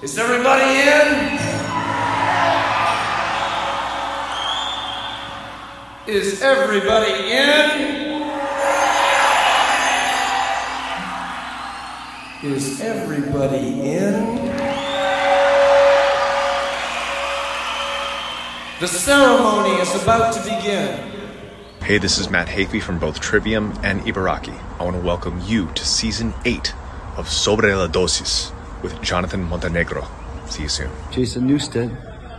Is everybody in? Is everybody in? Is everybody in? The ceremony is about to begin. Hey, this is Matt Hafey from both Trivium and Ibaraki. I want to welcome you to season 8 of Sobre la Dosis with Jonathan Montenegro. See you soon. Jason Newsted,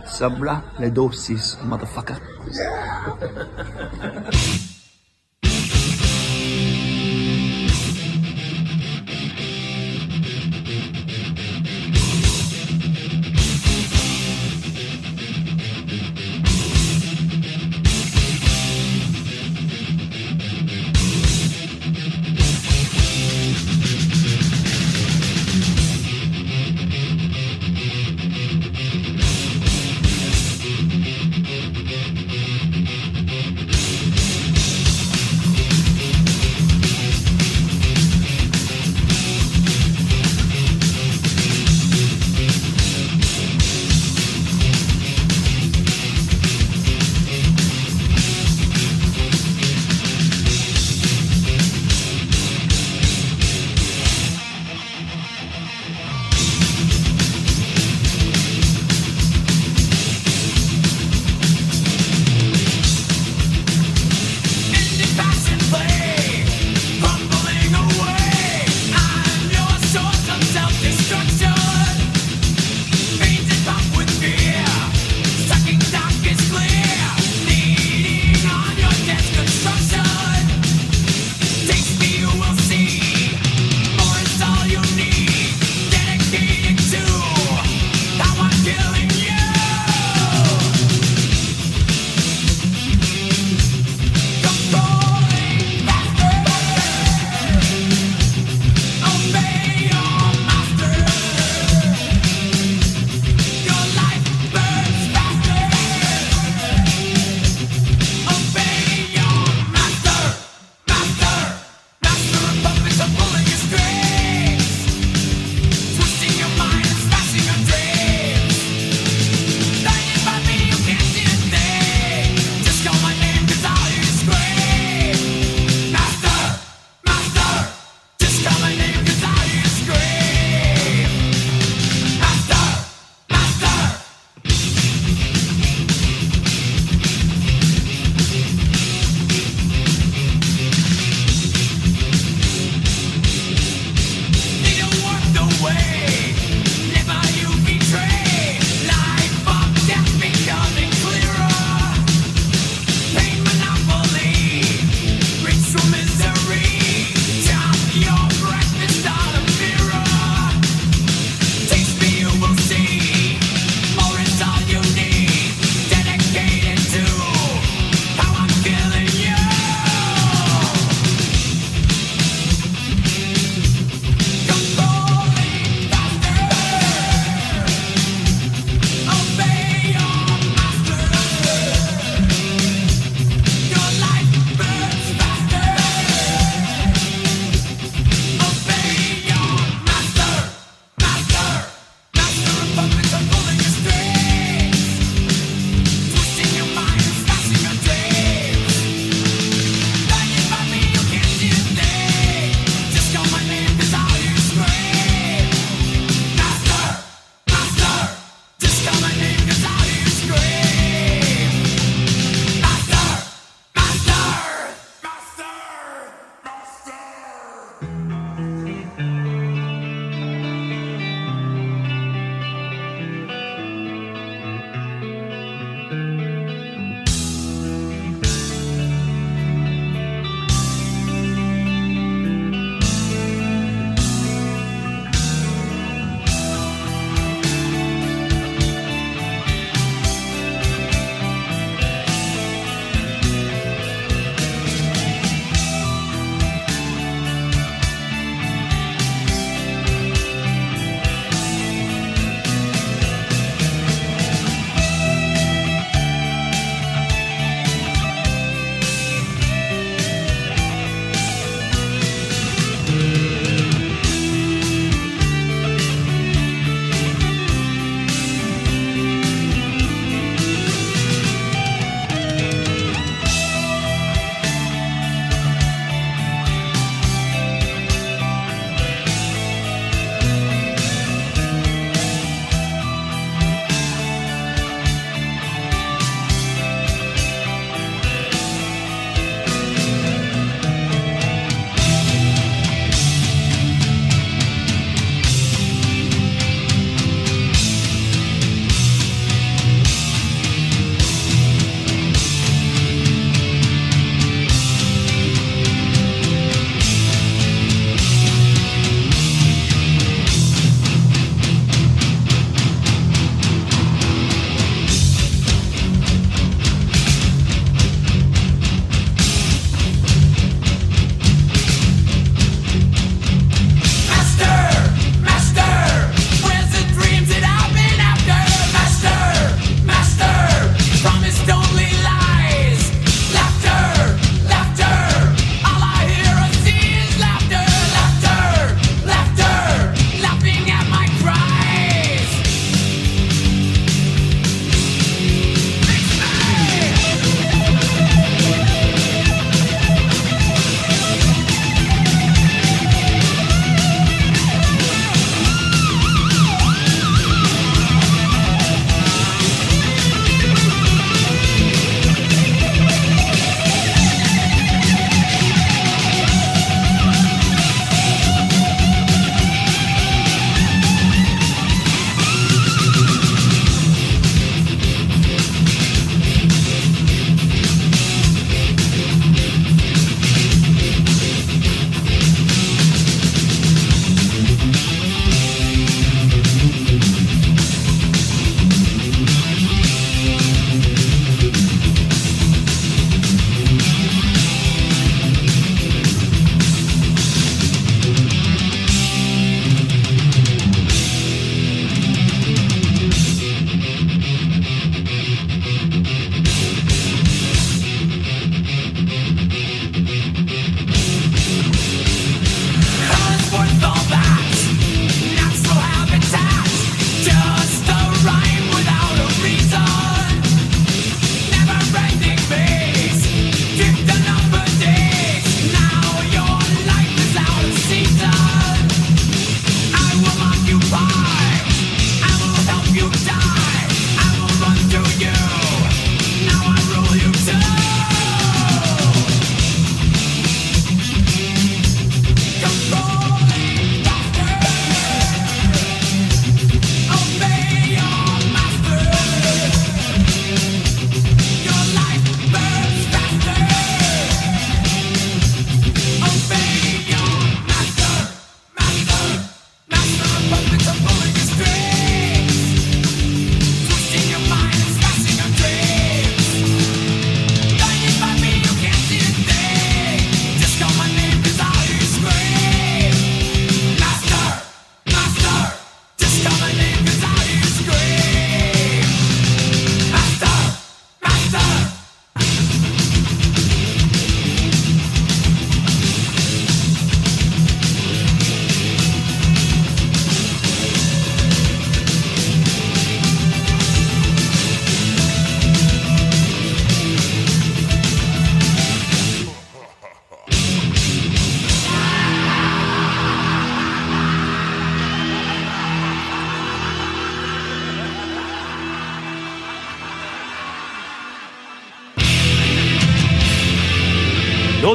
Sabra Ledosis, motherfucker. No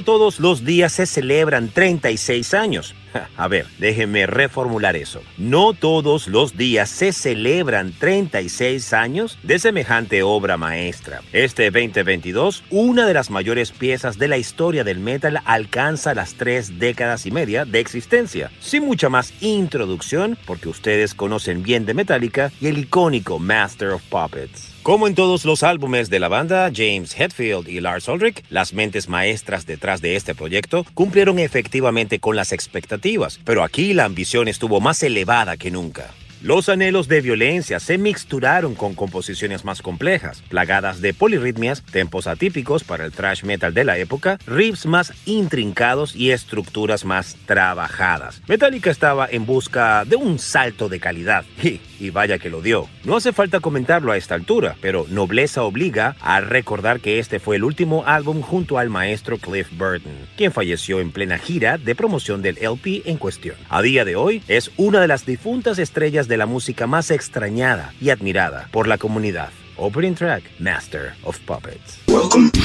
todos los días se celebran 36 años. A ver, déjenme reformular eso. No todos los días se celebran 36 años de semejante obra maestra. Este 2022, una de las mayores piezas de la historia del metal alcanza las tres décadas y media de existencia. Sin mucha más introducción, porque ustedes conocen bien de Metallica y el icónico Master of Puppets. Como en todos los álbumes de la banda, James Hetfield y Lars Ulrich, las mentes maestras detrás de este proyecto, cumplieron efectivamente con las expectativas, pero aquí la ambición estuvo más elevada que nunca. Los anhelos de violencia se mixturaron con composiciones más complejas, plagadas de polirritmias, tempos atípicos para el thrash metal de la época, riffs más intrincados y estructuras más trabajadas. Metallica estaba en busca de un salto de calidad y vaya que lo dio. No hace falta comentarlo a esta altura, pero nobleza obliga a recordar que este fue el último álbum junto al maestro Cliff Burton, quien falleció en plena gira de promoción del LP en cuestión. A día de hoy es una de las difuntas estrellas de la música más extrañada y admirada por la comunidad. Opening track, Master of Puppets. Welcome.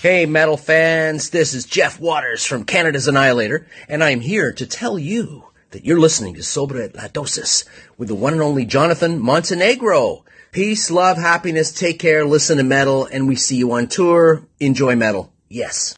Hey, metal fans, this is Jeff Waters from Canada's Annihilator, and I'm here to tell you that you're listening to Sobre la Dosis with the one and only Jonathan Montenegro. Peace, love, happiness, take care, listen to metal, and we see you on tour. Enjoy metal. Yes.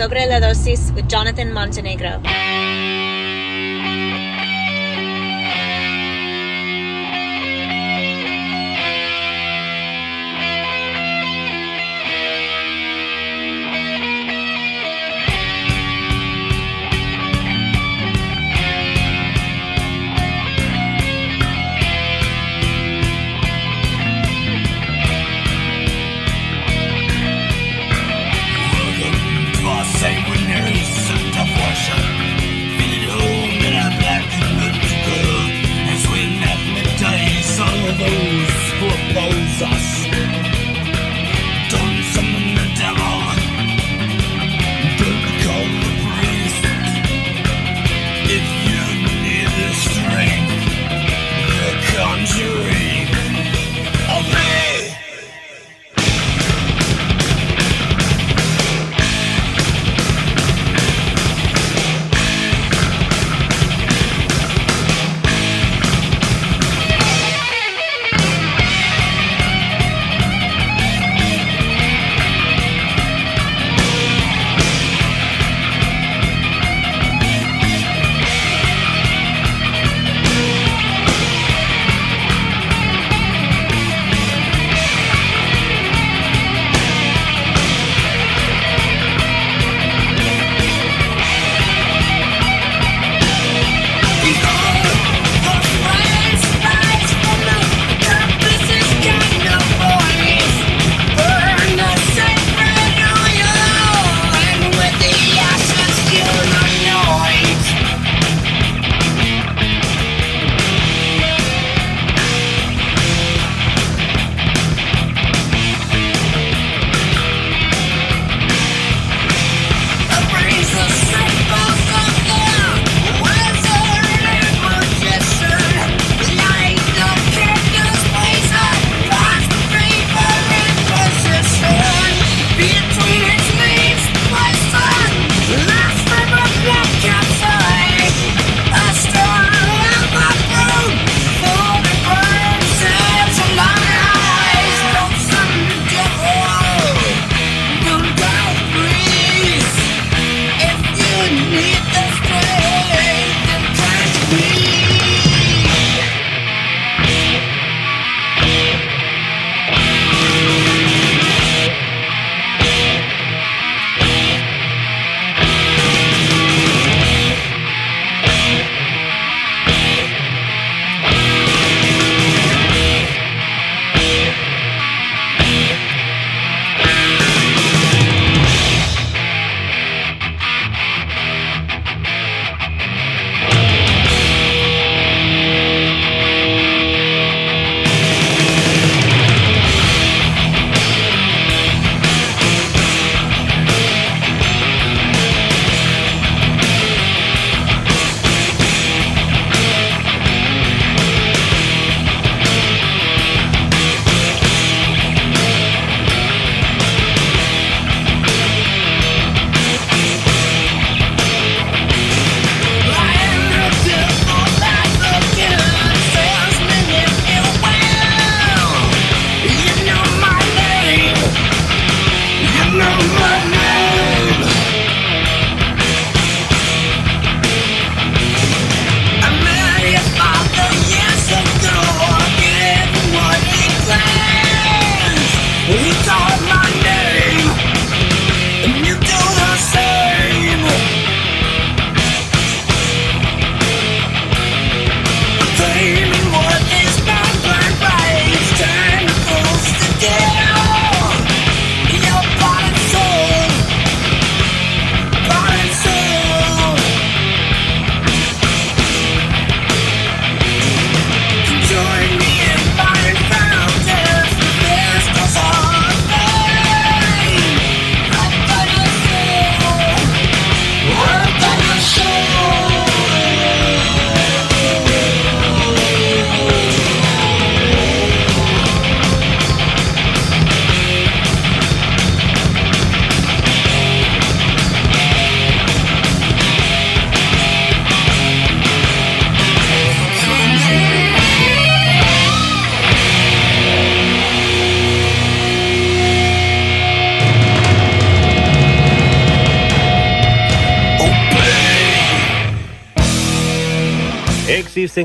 Sobre la Dosis with Jonathan Montenegro.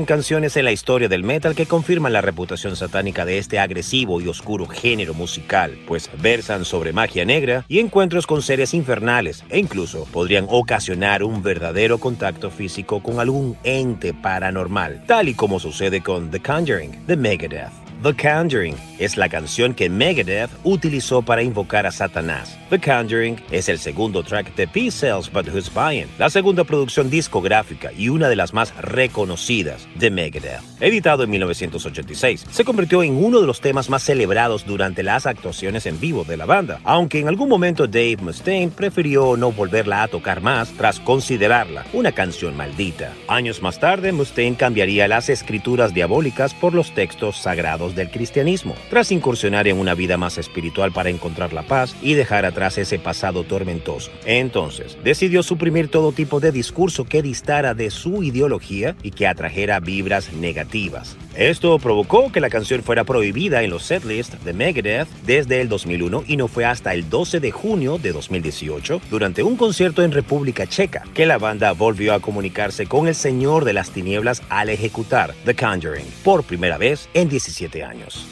Canciones en la historia del metal que confirman la reputación satánica de este agresivo y oscuro género musical, pues versan sobre magia negra y encuentros con seres infernales e incluso podrían ocasionar un verdadero contacto físico con algún ente paranormal, tal y como sucede con The Conjuring de Megadeth. The Conjuring es la canción que Megadeth utilizó para invocar a Satanás. The Conjuring es el segundo track de Peace Sells But Who's Buying, la segunda producción discográfica y una de las más reconocidas de Megadeth. Editado en 1986, se convirtió en uno de los temas más celebrados durante las actuaciones en vivo de la banda, aunque en algún momento Dave Mustaine prefirió no volverla a tocar más tras considerarla una canción maldita. Años más tarde, Mustaine cambiaría las escrituras diabólicas por los textos sagrados del cristianismo, tras incursionar en una vida más espiritual para encontrar la paz y dejar atrás ese pasado tormentoso. Entonces, decidió suprimir todo tipo de discurso que distara de su ideología y que atrajera vibras negativas. Esto provocó que la canción fuera prohibida en los setlists de Megadeth desde el 2001 y no fue hasta el 12 de junio de 2018, durante un concierto en República Checa, que la banda volvió a comunicarse con el Señor de las Tinieblas al ejecutar The Conjuring por primera vez en 17 años.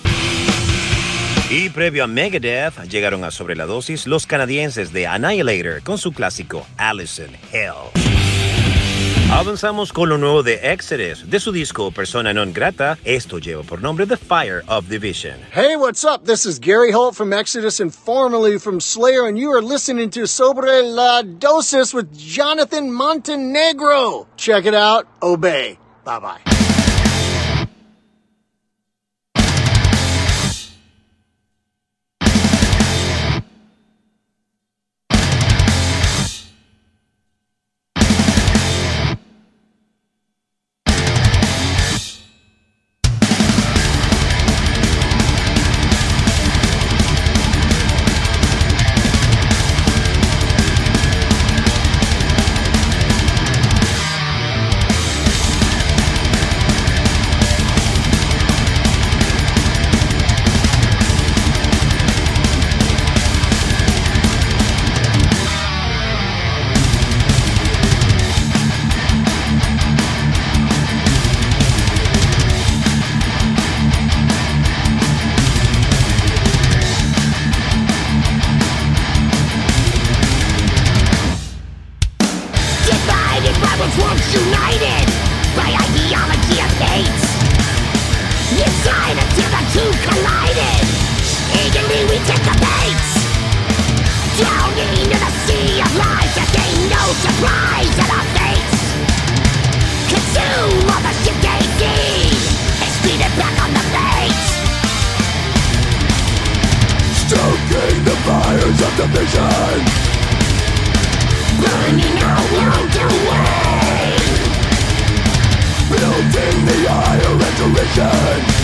Y previo a Megadeth llegaron a sobre la dosis los canadienses de Annihilator con su clásico Allison Hell. Avanzamos con lo nuevo de Exodus, de su disco Persona Non Grata. Esto lleva por nombre The Fire of Division. Hey, what's up? This is Gary Holt from Exodus and formerly from Slayer, and you are listening to Sobre la Dosis with Jonathan Montenegro. Check it out. Obey. Bye bye. Inside until the two collided. Eagerly we take the bait. Down into the sea of lies, there ain't no surprise at our fates. Consume all the shit they feed. And speed it back on the bait. Stoking the fires of division Burning our world away. Building the ire and derision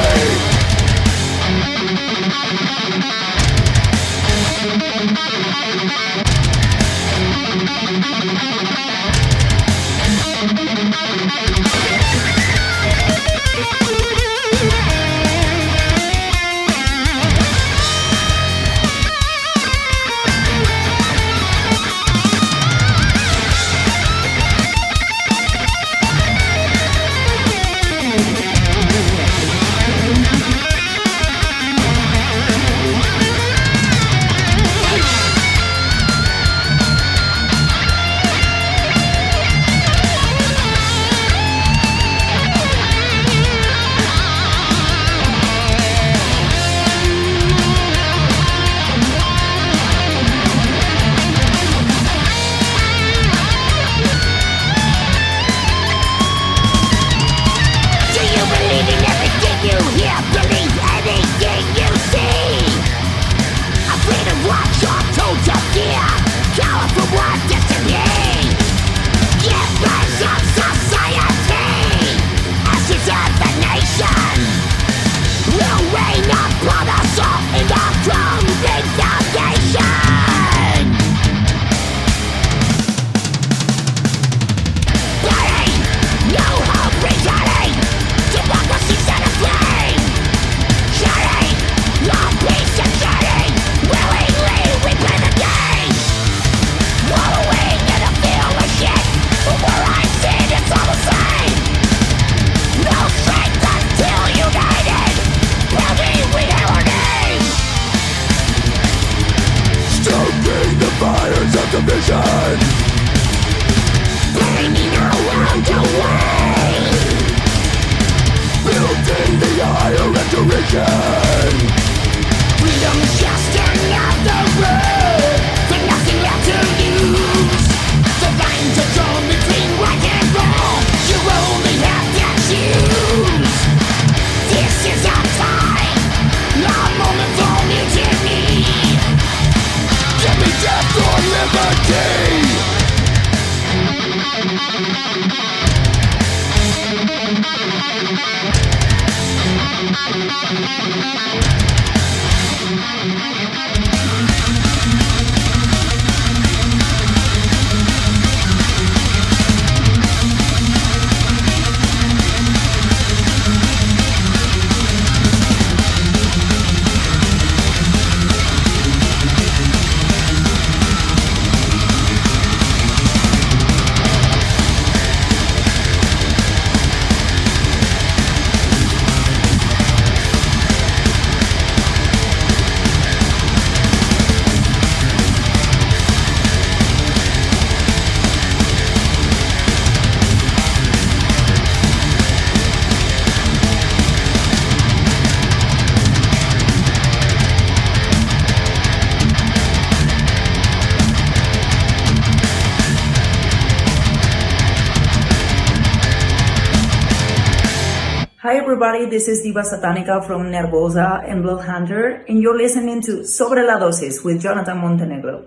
this is Diva Satanica from Nervosa and Blood Hunter, and you're listening to Sobre la Dosis with Jonathan Montenegro.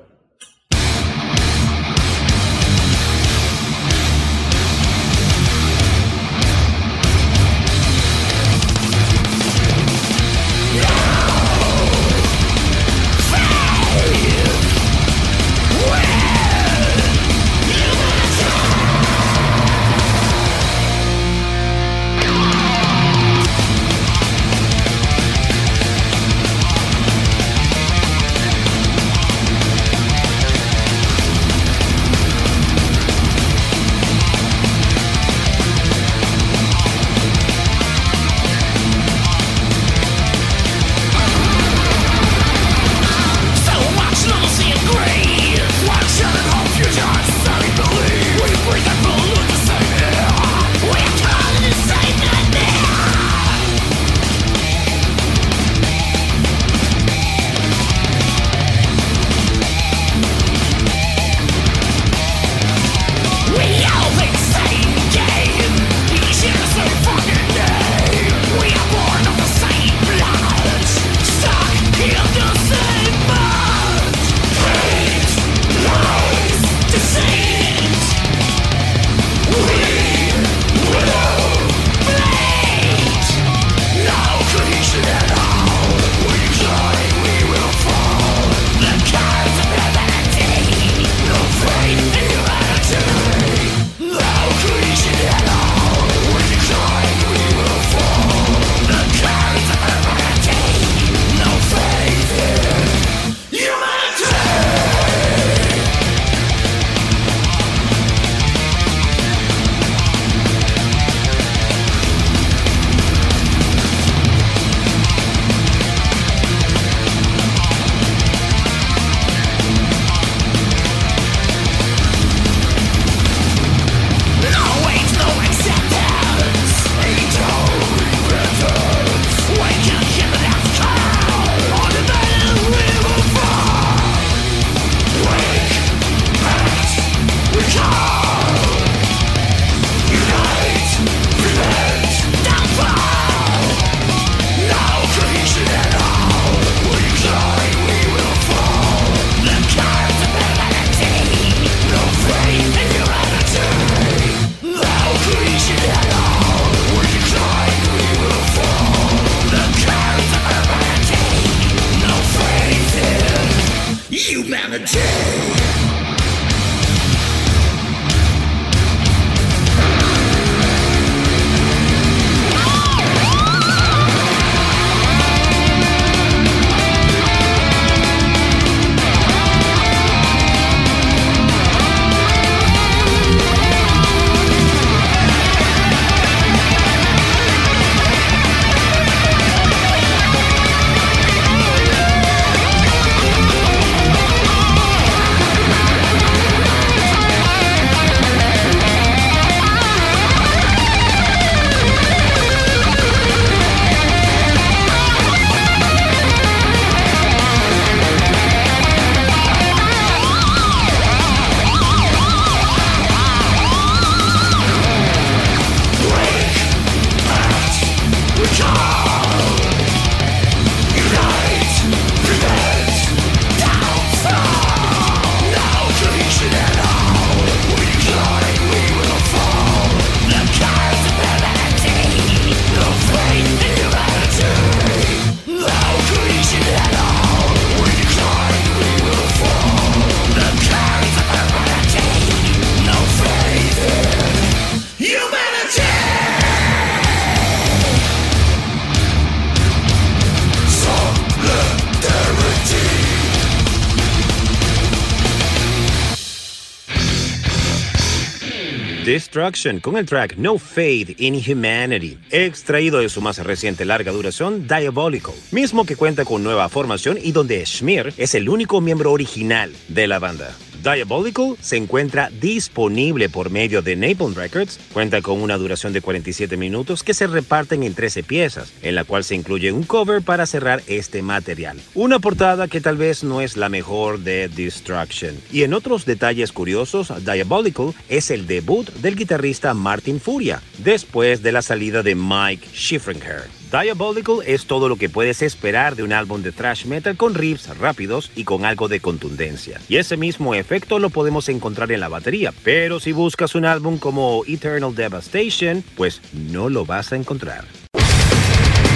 Con el track No Faith in Humanity, extraído de su más reciente larga duración Diabolical, mismo que cuenta con nueva formación y donde Schmier es el único miembro original de la banda. Diabolical se encuentra disponible por medio de Napalm Records. Cuenta con una duración de 47 minutos que se reparten en 13 piezas, en la cual se incluye un cover para cerrar este material. Una portada que tal vez no es la mejor de Destruction. Y en otros detalles curiosos, Diabolical es el debut del guitarrista Martin Furia, después de la salida de Mike Schiffringer. Diabolical es todo lo que puedes esperar de un álbum de thrash metal con riffs rápidos y con algo de contundencia. Y ese mismo efecto lo podemos encontrar en la batería, pero si buscas un álbum como Eternal Devastation, pues no lo vas a encontrar.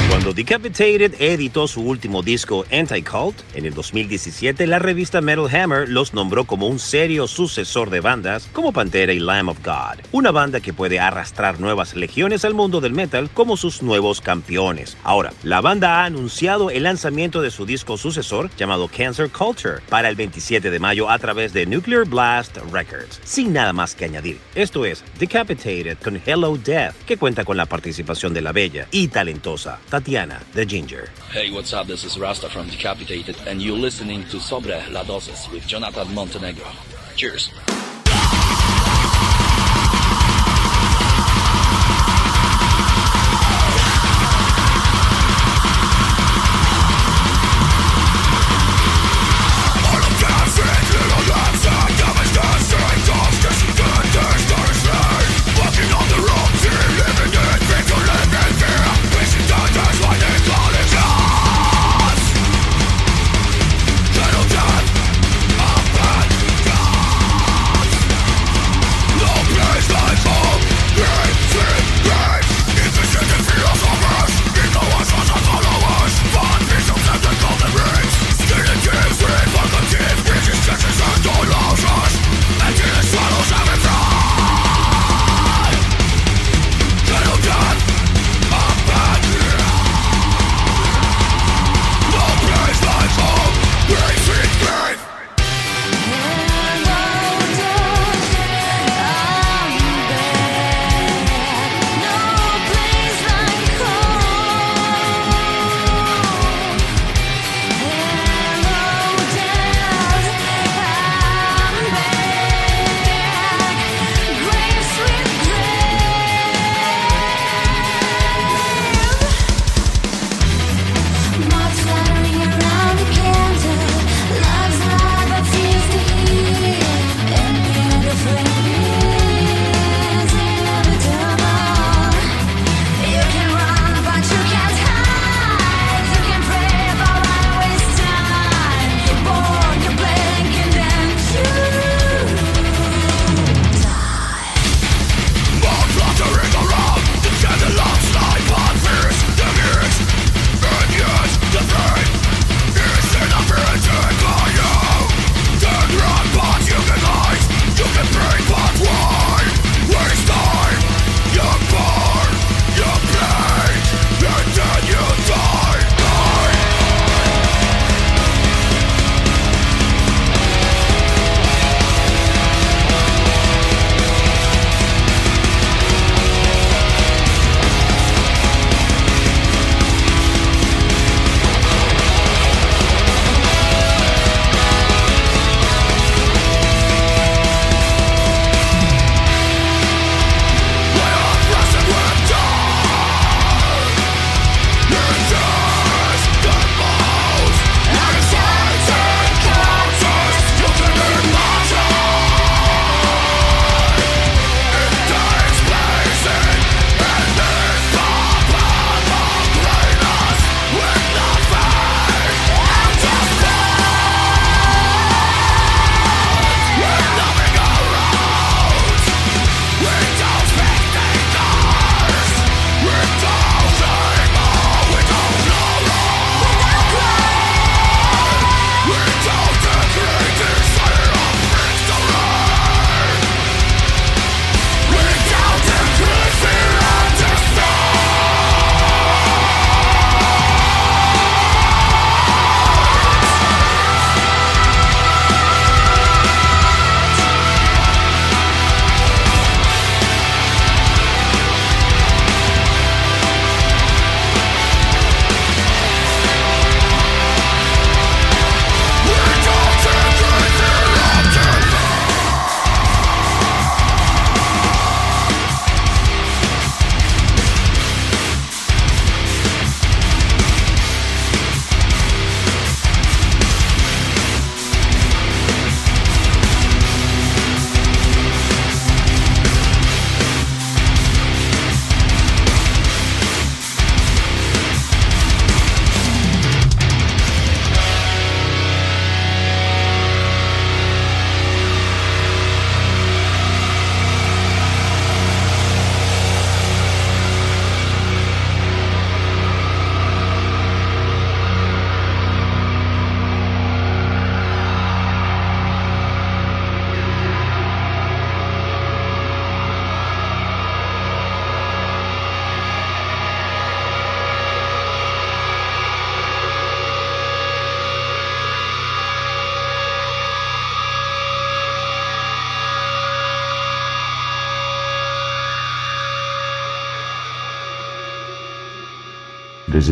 Cuando Decapitated editó su último disco Anti-Cult, en el 2017 la revista Metal Hammer los nombró como un serio sucesor de bandas como Pantera y Lamb of God, una banda que puede arrastrar nuevas legiones al mundo del metal como sus nuevos campeones. Ahora, la banda ha anunciado el lanzamiento de su disco sucesor llamado Cancer Culture para el 27 de mayo a través de Nuclear Blast Records. Sin nada más que añadir, esto es Decapitated con Hello Death, que cuenta con la participación de la bella y talentosa Tatiana the Ginger. Hey, what's up? This is Rasta from Decapitated, and you're listening to Sobre La Dosis with Jonathan Montenegro. Cheers.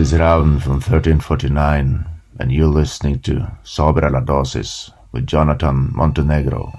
Is Raven from 1349, and you're listening to Sobre la Dosis with Jonathan Montenegro.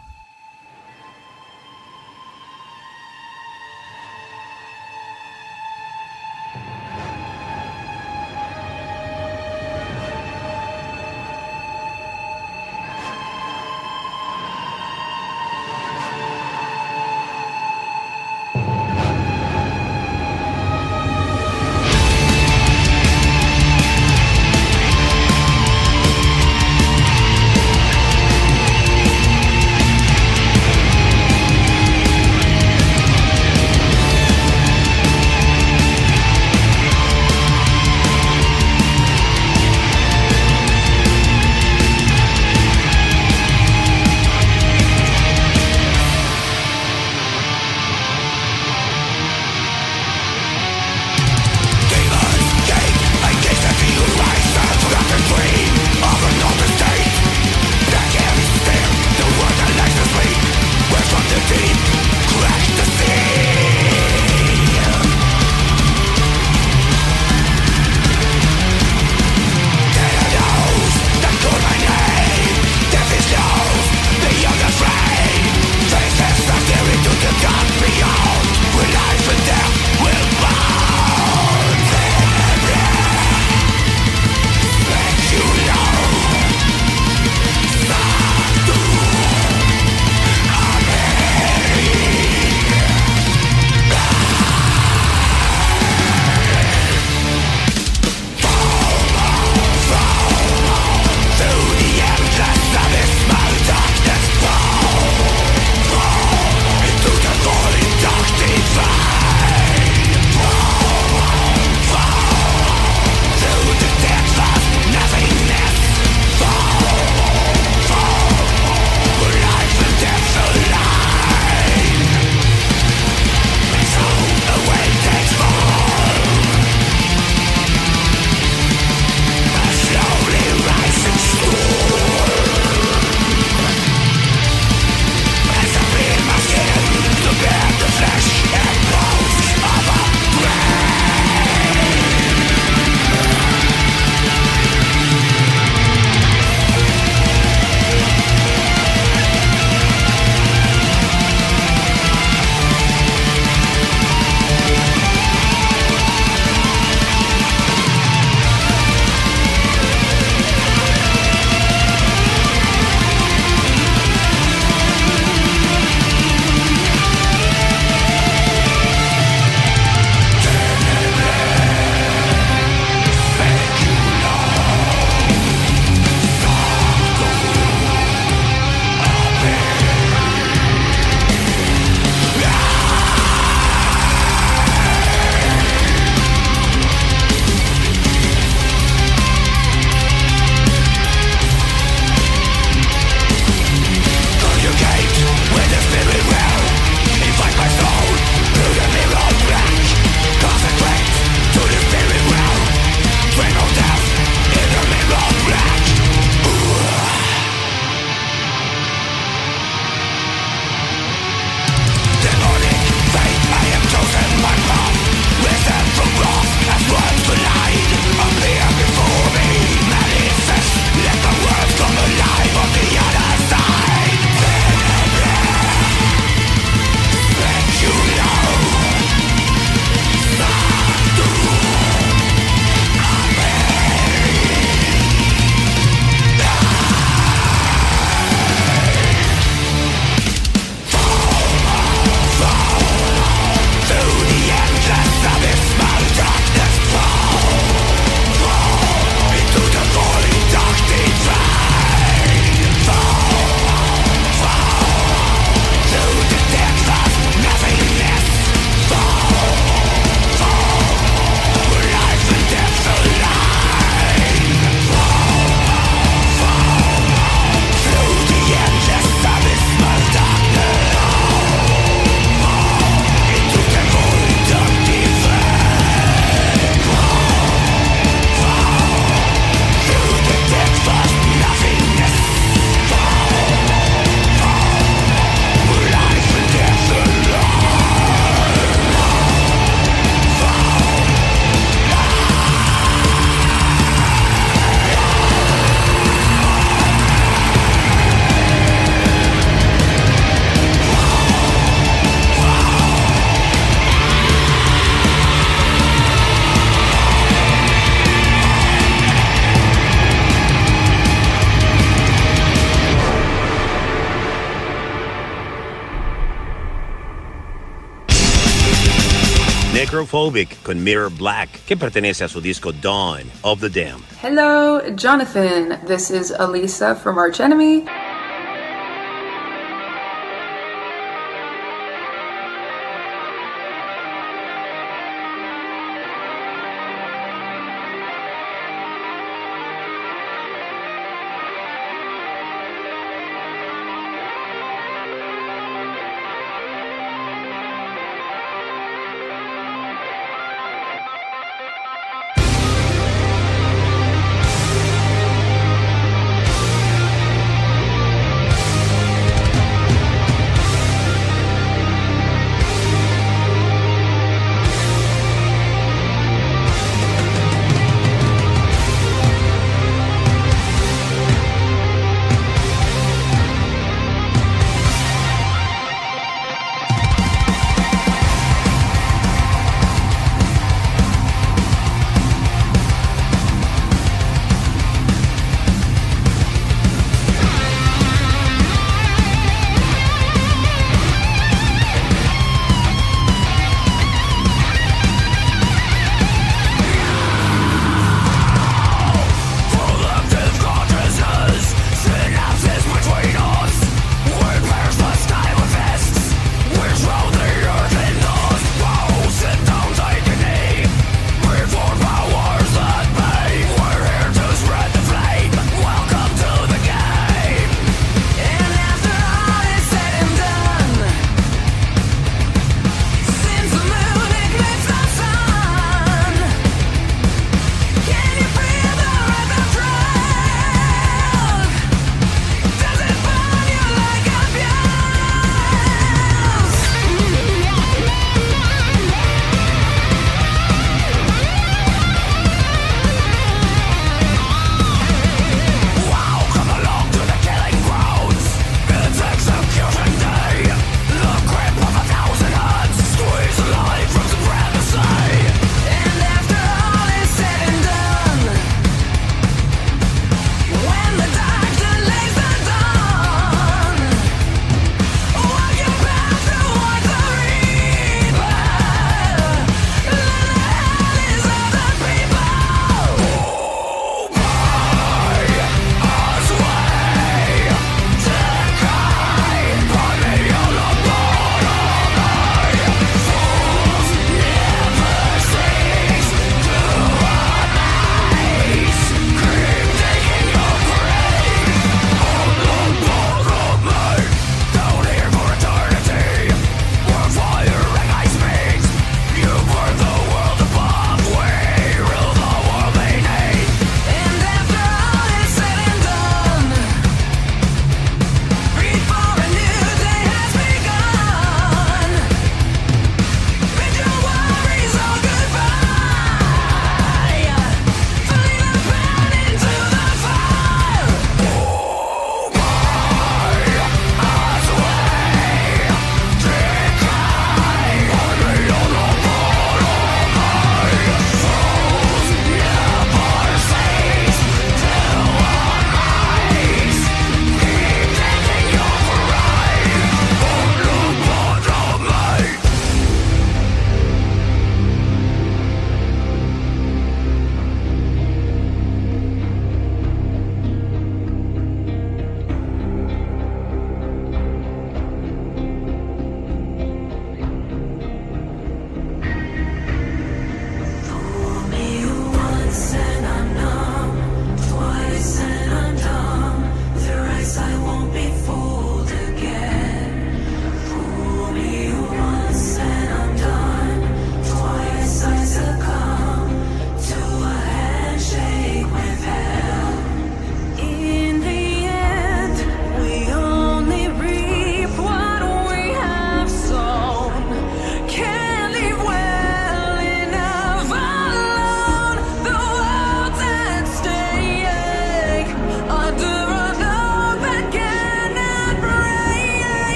Necrophobic con Mirror Black, que pertenece a su disco Dawn of the Damned. Hello, Jonathan. This is Elisa from Arch Enemy.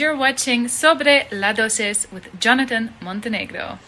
You're watching Sobre la Dosis with Jonathan Montenegro.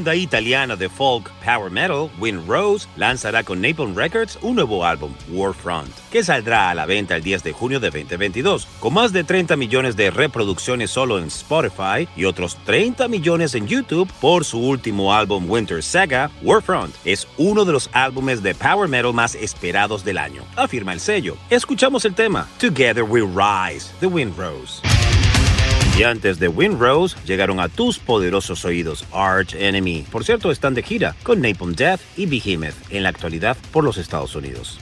Banda italiana de folk power metal, Wind Rose, lanzará con Napalm Records un nuevo álbum, Warfront, que saldrá a la venta el 10 de junio de 2022, con más de 30 millones de reproducciones solo en Spotify y otros 30 millones en YouTube por su último álbum Winter Saga, Warfront. Es uno de los álbumes de power metal más esperados del año, afirma el sello. Escuchamos el tema Together We Rise, de Wind Rose. Y antes de Windrose, llegaron a tus poderosos oídos Arch Enemy. Por cierto, están de gira con Napalm Death y Behemoth en la actualidad por los Estados Unidos.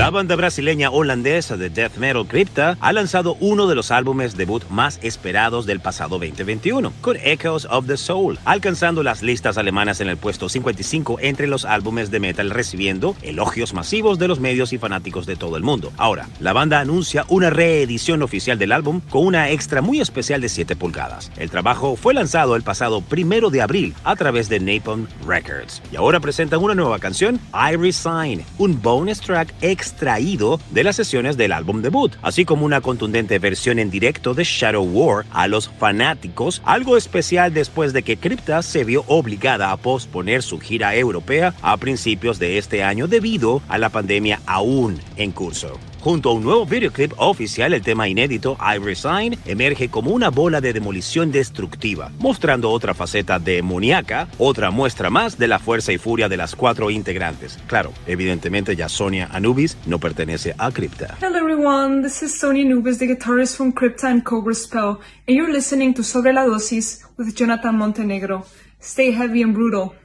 La banda brasileña holandesa de death metal Crypta ha lanzado uno de los álbumes debut más esperados del pasado 2021, con Echoes of the Soul, alcanzando las listas alemanas en el puesto 55 entre los álbumes de metal, recibiendo elogios masivos de los medios y fanáticos de todo el mundo. Ahora, la banda anuncia una reedición oficial del álbum con una extra muy especial de 7 pulgadas. El trabajo fue lanzado el pasado primero de abril a través de Napalm Records y ahora presentan una nueva canción, I Resign, un bonus track extra extraído de las sesiones del álbum debut, así como una contundente versión en directo de Shadow War a los fanáticos, algo especial después de que Crypta se vio obligada a posponer su gira europea a principios de este año debido a la pandemia aún en curso. Junto a un nuevo videoclip oficial, el tema inédito I Resign emerge como una bola de demolición destructiva, mostrando otra faceta demoníaca, otra muestra más de la fuerza y furia de las cuatro integrantes. Claro, evidentemente ya Sonia Anubis no pertenece a Crypta. Hello everyone, this is Sonia Nubes, the guitarist from Crypta and Cobra Spell, and you're listening to Sobre la Dosis with Jonathan Montenegro. Stay heavy and brutal.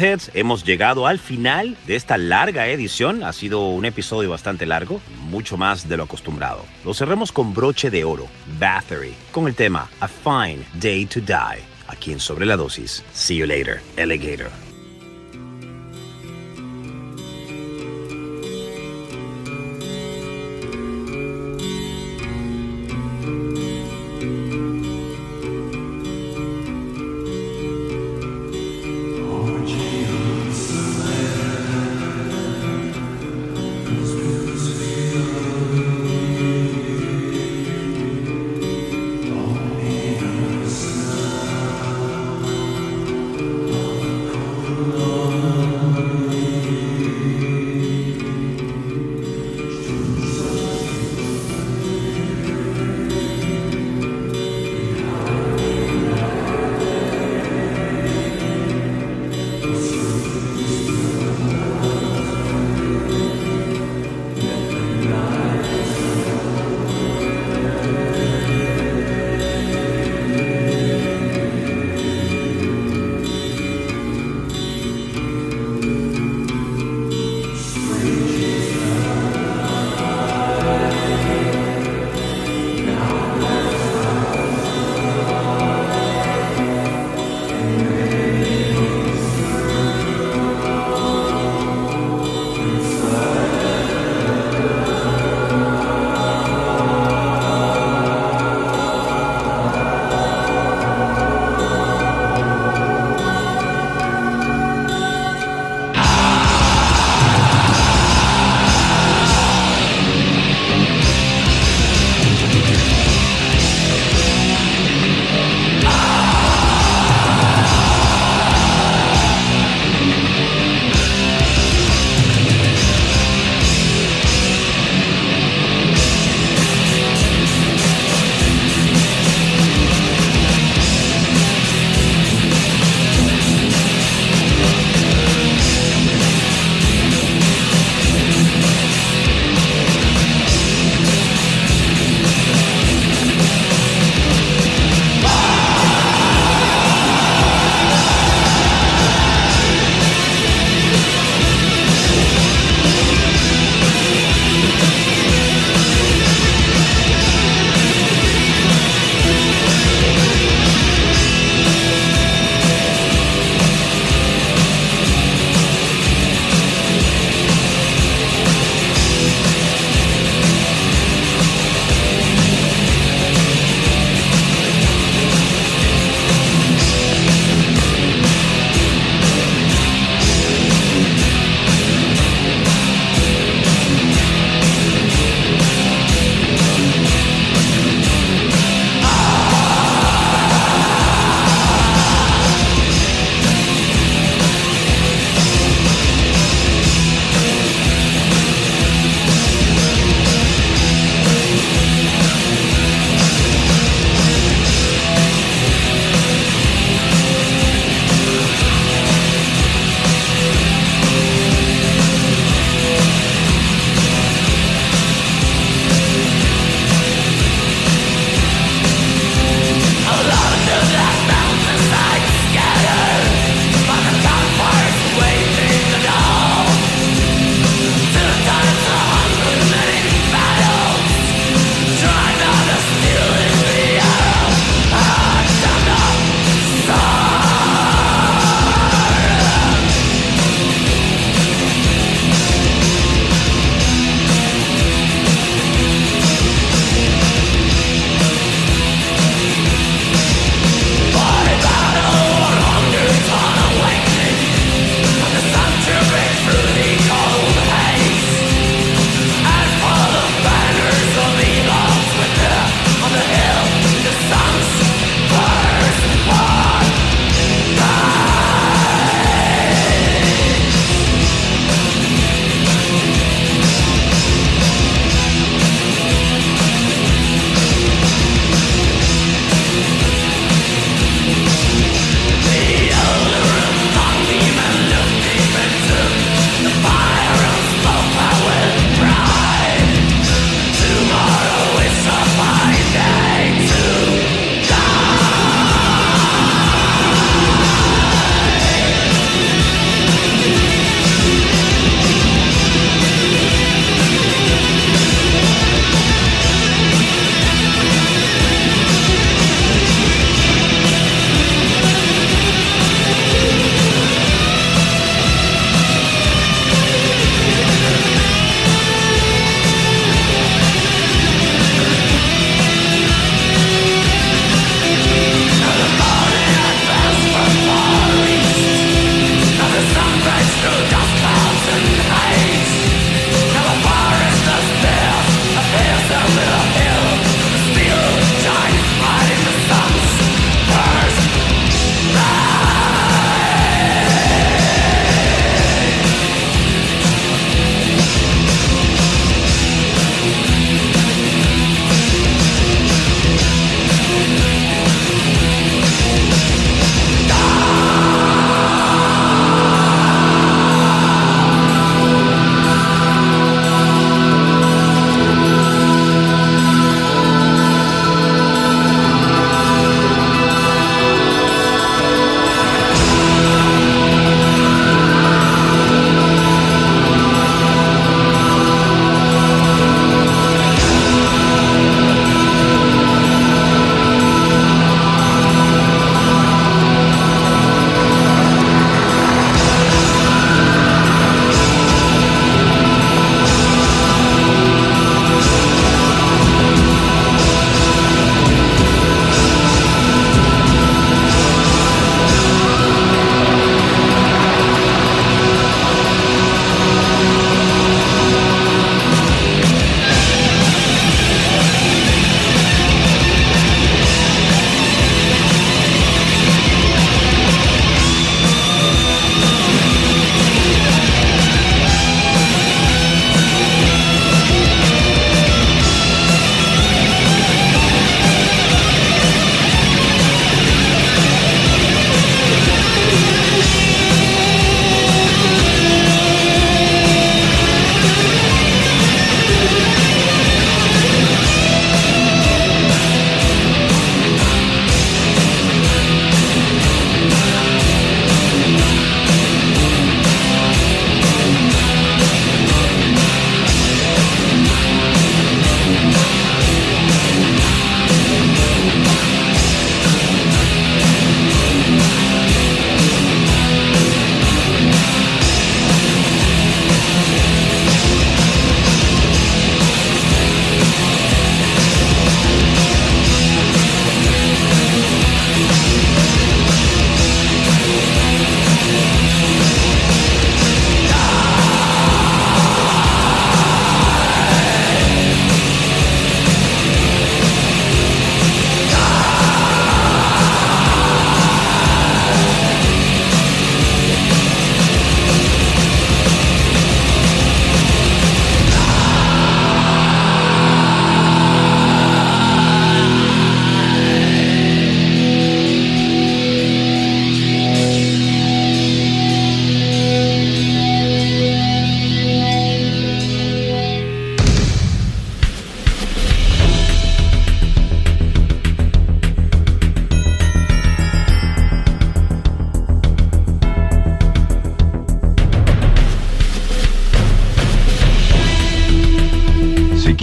Hemos llegado al final de esta larga edición. Ha sido un episodio bastante largo, mucho más de lo acostumbrado. Lo cerramos con broche de oro, Battery, con el tema A Fine Day to Die, aquí en Sobre la Dosis. See you later, Alligator.